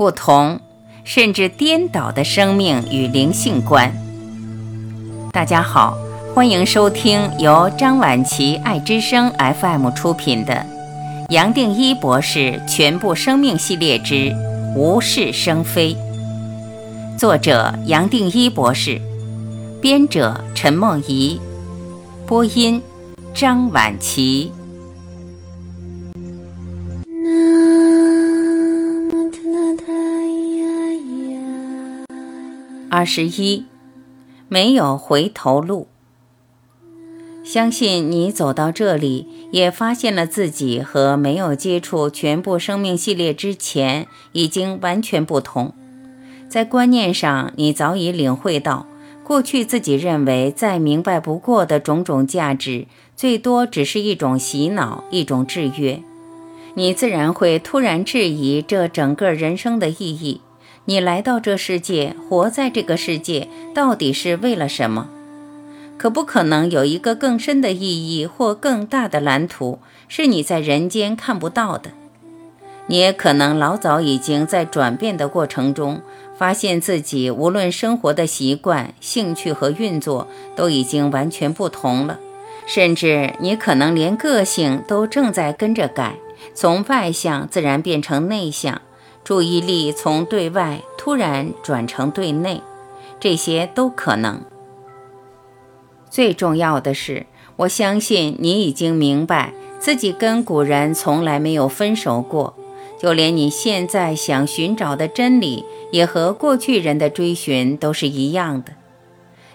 不同，甚至颠倒的生命与灵性观。大家好，欢迎收听由张晚琪爱之声 FM 出品的《杨定一博士全部生命系列之无事生非》，作者杨定一博士，编者陈梦怡，播音张晚琪。二十一，没有回头路。相信你走到这里，也发现了自己和没有接触全部生命系列之前已经完全不同。在观念上，你早已领会到，过去自己认为再明白不过的种种价值，最多只是一种洗脑，一种制约。你自然会突然质疑这整个人生的意义。你来到这世界，活在这个世界，到底是为了什么？可不可能有一个更深的意义或更大的蓝图，是你在人间看不到的？你也可能老早已经在转变的过程中，发现自己无论生活的习惯、兴趣和运作都已经完全不同了，甚至你可能连个性都正在跟着改，从外向自然变成内向。注意力从对外突然转成对内，这些都可能。最重要的是，我相信你已经明白自己跟古人从来没有分手过，就连你现在想寻找的真理，也和过去人的追寻都是一样的。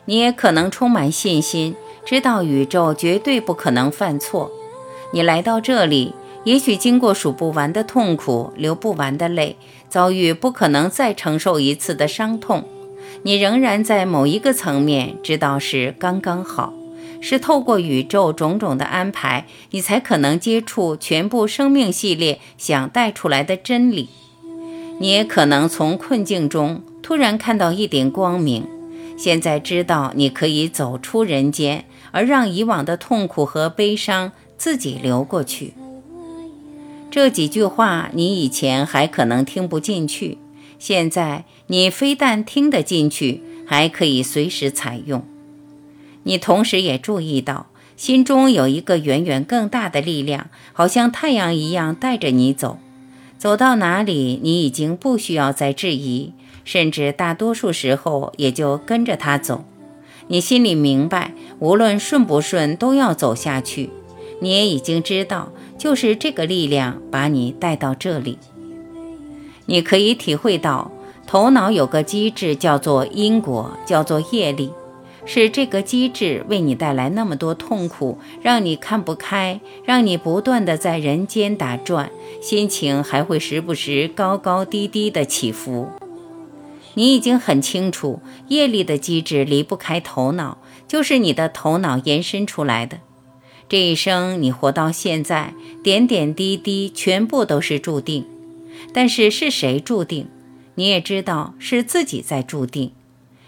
你也可能充满信心，知道宇宙绝对不可能犯错。你来到这里。也许经过数不完的痛苦，流不完的泪，遭遇不可能再承受一次的伤痛，你仍然在某一个层面知道是刚刚好，是透过宇宙种种的安排，你才可能接触全部生命系列想带出来的真理。你也可能从困境中突然看到一点光明，现在知道你可以走出人间，而让以往的痛苦和悲伤自己流过去。这几句话你以前还可能听不进去，现在你非但听得进去，还可以随时采用。你同时也注意到，心中有一个远远更大的力量，好像太阳一样带着你走。走到哪里，你已经不需要再质疑，甚至大多数时候也就跟着他走。你心里明白，无论顺不顺，都要走下去。你也已经知道。就是这个力量把你带到这里，你可以体会到，头脑有个机制叫做因果，叫做业力，是这个机制为你带来那么多痛苦，让你看不开，让你不断的在人间打转，心情还会时不时高高低低的起伏。你已经很清楚，业力的机制离不开头脑，就是你的头脑延伸出来的。这一生你活到现在，点点滴滴全部都是注定。但是是谁注定？你也知道是自己在注定。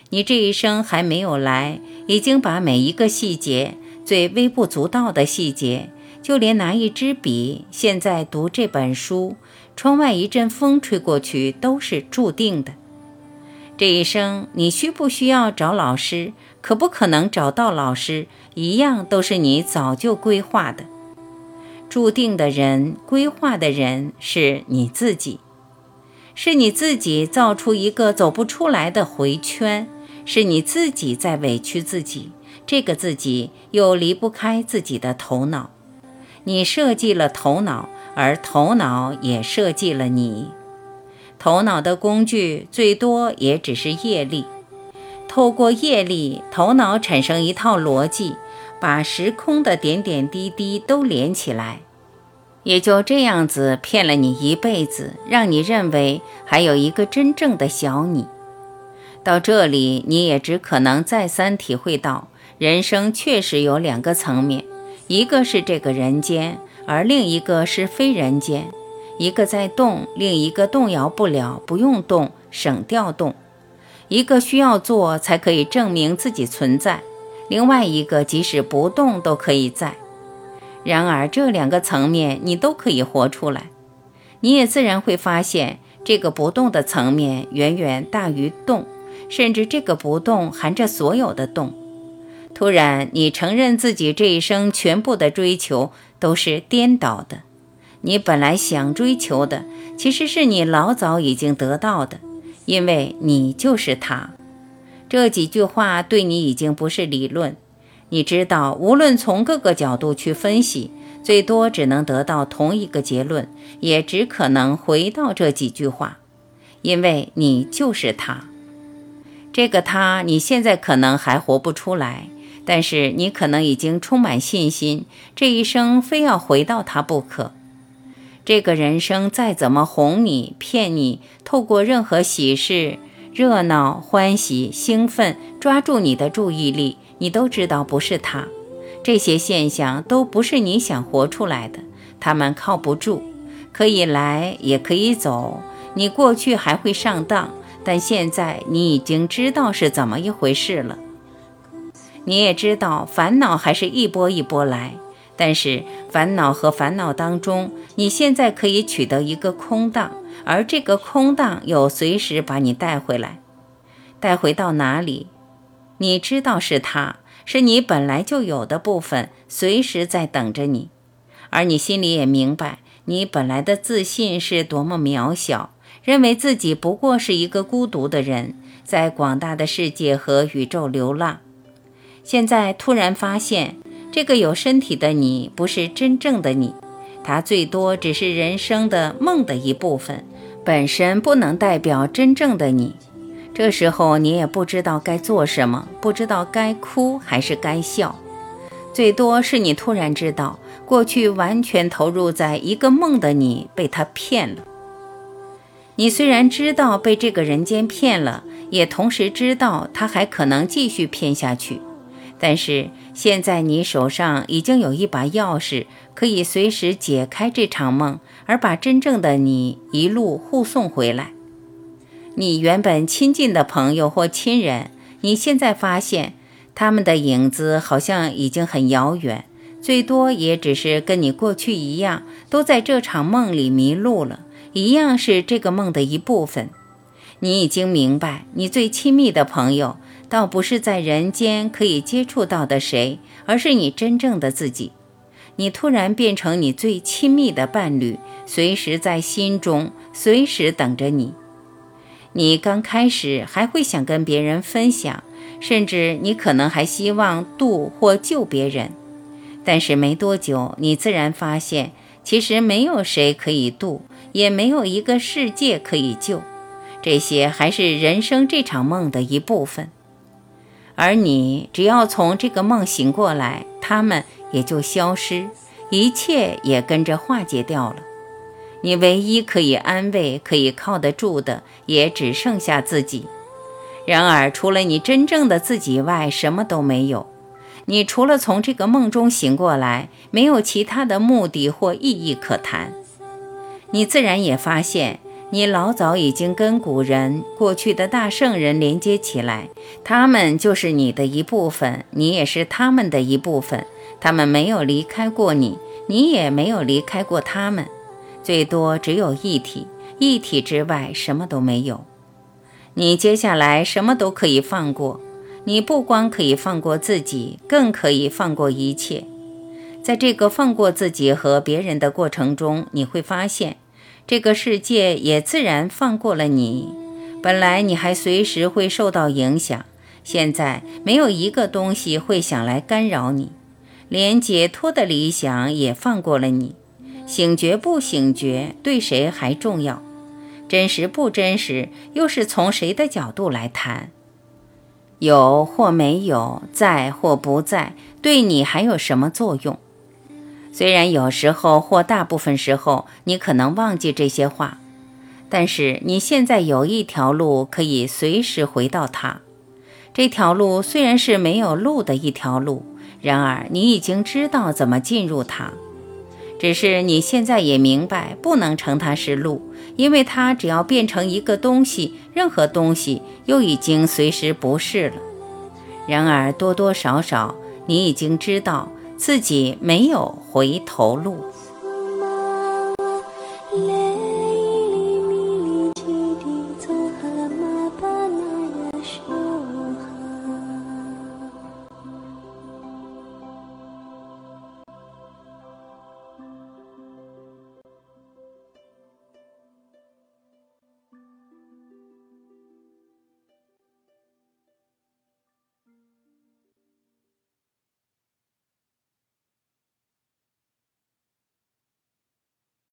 你这一生还没有来，已经把每一个细节，最微不足道的细节，就连拿一支笔，现在读这本书，窗外一阵风吹过去，都是注定的。这一生你需不需要找老师？可不可能找到老师？一样都是你早就规划的，注定的人，规划的人是你自己，是你自己造出一个走不出来的回圈，是你自己在委屈自己，这个自己又离不开自己的头脑，你设计了头脑，而头脑也设计了你，头脑的工具最多也只是业力。透过业力，头脑产生一套逻辑，把时空的点点滴滴都连起来，也就这样子骗了你一辈子，让你认为还有一个真正的小你。到这里，你也只可能再三体会到，人生确实有两个层面，一个是这个人间，而另一个是非人间。一个在动，另一个动摇不了，不用动，省掉动。一个需要做才可以证明自己存在，另外一个即使不动都可以在。然而这两个层面你都可以活出来，你也自然会发现，这个不动的层面远远大于动，甚至这个不动含着所有的动。突然，你承认自己这一生全部的追求都是颠倒的。你本来想追求的，其实是你老早已经得到的，因为你就是他。这几句话对你已经不是理论，你知道，无论从各个角度去分析，最多只能得到同一个结论，也只可能回到这几句话，因为你就是他。这个他，你现在可能还活不出来。但是你可能已经充满信心，这一生非要回到他不可。这个人生再怎么哄你、骗你，透过任何喜事、热闹、欢喜、兴奋，抓住你的注意力，你都知道不是他。这些现象都不是你想活出来的，他们靠不住，可以来也可以走。你过去还会上当，但现在你已经知道是怎么一回事了。你也知道，烦恼还是一波一波来，但是烦恼和烦恼当中，你现在可以取得一个空档，而这个空档又随时把你带回来，带回到哪里？你知道是它，是你本来就有的部分，随时在等着你，而你心里也明白，你本来的自信是多么渺小，认为自己不过是一个孤独的人，在广大的世界和宇宙流浪。现在突然发现，这个有身体的你不是真正的你，它最多只是人生的梦的一部分，本身不能代表真正的你。这时候你也不知道该做什么，不知道该哭还是该笑。最多是你突然知道，过去完全投入在一个梦的你被他骗了。你虽然知道被这个人间骗了，也同时知道他还可能继续骗下去。但是现在你手上已经有一把钥匙，可以随时解开这场梦，而把真正的你一路护送回来。你原本亲近的朋友或亲人，你现在发现他们的影子好像已经很遥远，最多也只是跟你过去一样，都在这场梦里迷路了，一样是这个梦的一部分。你已经明白，你最亲密的朋友。倒不是在人间可以接触到的谁，而是你真正的自己。你突然变成你最亲密的伴侣，随时在心中，随时等着你。你刚开始还会想跟别人分享，甚至你可能还希望渡或救别人。但是没多久，你自然发现，其实没有谁可以渡，也没有一个世界可以救。这些还是人生这场梦的一部分。而你只要从这个梦醒过来，他们也就消失，一切也跟着化解掉了。你唯一可以安慰、可以靠得住的，也只剩下自己。然而，除了你真正的自己外，什么都没有。你除了从这个梦中醒过来，没有其他的目的或意义可谈。你自然也发现。你老早已经跟古人、过去的大圣人连接起来，他们就是你的一部分，你也是他们的一部分。他们没有离开过你，你也没有离开过他们，最多只有一体，一体之外什么都没有。你接下来什么都可以放过，你不光可以放过自己，更可以放过一切。在这个放过自己和别人的过程中，你会发现。这个世界也自然放过了你。本来你还随时会受到影响，现在没有一个东西会想来干扰你，连解脱的理想也放过了你。醒觉不醒觉，对谁还重要？真实不真实，又是从谁的角度来谈？有或没有，在或不在，对你还有什么作用？虽然有时候或大部分时候你可能忘记这些话，但是你现在有一条路可以随时回到它。这条路虽然是没有路的一条路，然而你已经知道怎么进入它。只是你现在也明白，不能称它是路，因为它只要变成一个东西，任何东西又已经随时不是了。然而多多少少，你已经知道。自己没有回头路。